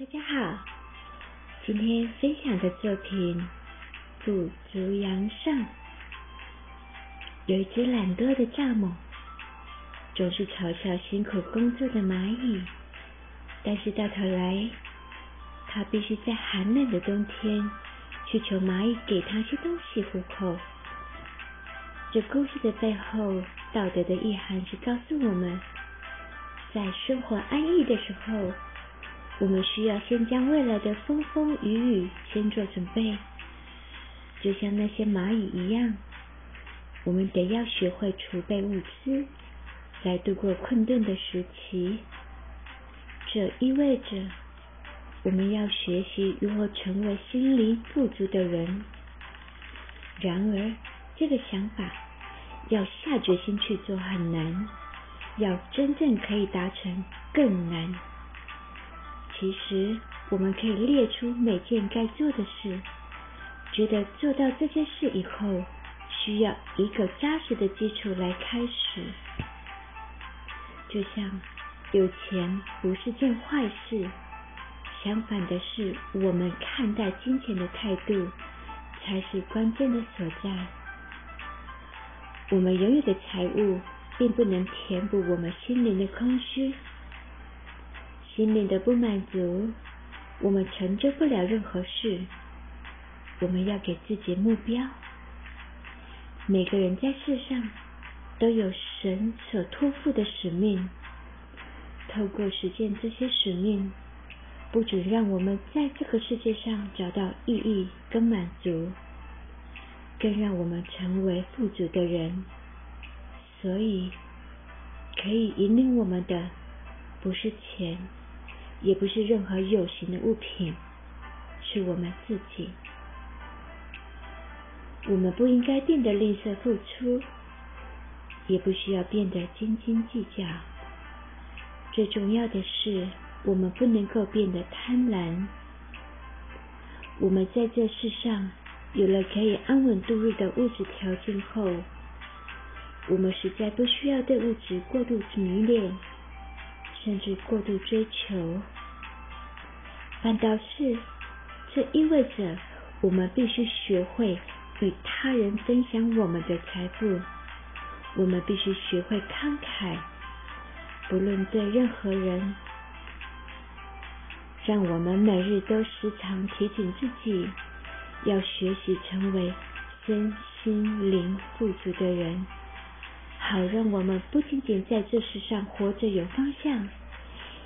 大家好，今天分享的作品《富足阳上》。有一只懒惰的蚱蜢，总是嘲笑辛苦工作的蚂蚁，但是到头来，它必须在寒冷的冬天去求蚂蚁给它些东西糊口。这故事的背后，道德的意涵是告诉我们，在生活安逸的时候。我们需要先将未来的风风雨雨先做准备，就像那些蚂蚁一样，我们得要学会储备物资，来度过困顿的时期。这意味着我们要学习如何成为心灵富足的人。然而，这个想法要下决心去做很难，要真正可以达成更难。其实，我们可以列出每件该做的事，觉得做到这件事以后，需要一个扎实的基础来开始。就像有钱不是件坏事，相反的是，我们看待金钱的态度才是关键的所在。我们拥有的财物，并不能填补我们心灵的空虚。心灵的不满足，我们成就不了任何事。我们要给自己目标。每个人在世上都有神所托付的使命。透过实践这些使命，不仅让我们在这个世界上找到意义跟满足，更让我们成为富足的人。所以，可以引领我们的不是钱。也不是任何有形的物品，是我们自己。我们不应该变得吝啬付出，也不需要变得斤斤计较。最重要的是，我们不能够变得贪婪。我们在这世上有了可以安稳度日的物质条件后，我们实在不需要对物质过度迷恋。甚至过度追求，反倒是这意味着我们必须学会与他人分享我们的财富。我们必须学会慷慨，不论对任何人。让我们每日都时常提醒自己，要学习成为身心灵富足的人。好，让我们不仅仅在这世上活着有方向，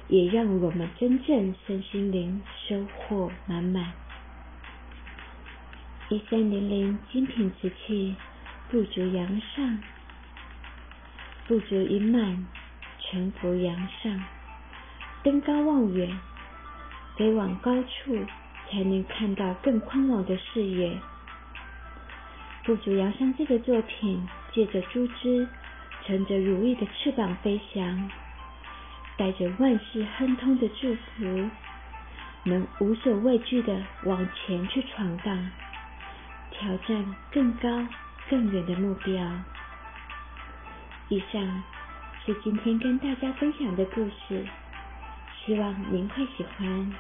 也让我们真正身心灵收获满满。一三零零精品瓷器，富足阳上，富足盈满，沉浮阳上。登高望远，得往高处，才能看到更宽广的视野。富足阳上这个作品，借着珠枝。乘着如意的翅膀飞翔，带着万事亨通的祝福，能无所畏惧的往前去闯荡，挑战更高更远的目标。以上是今天跟大家分享的故事，希望您会喜欢。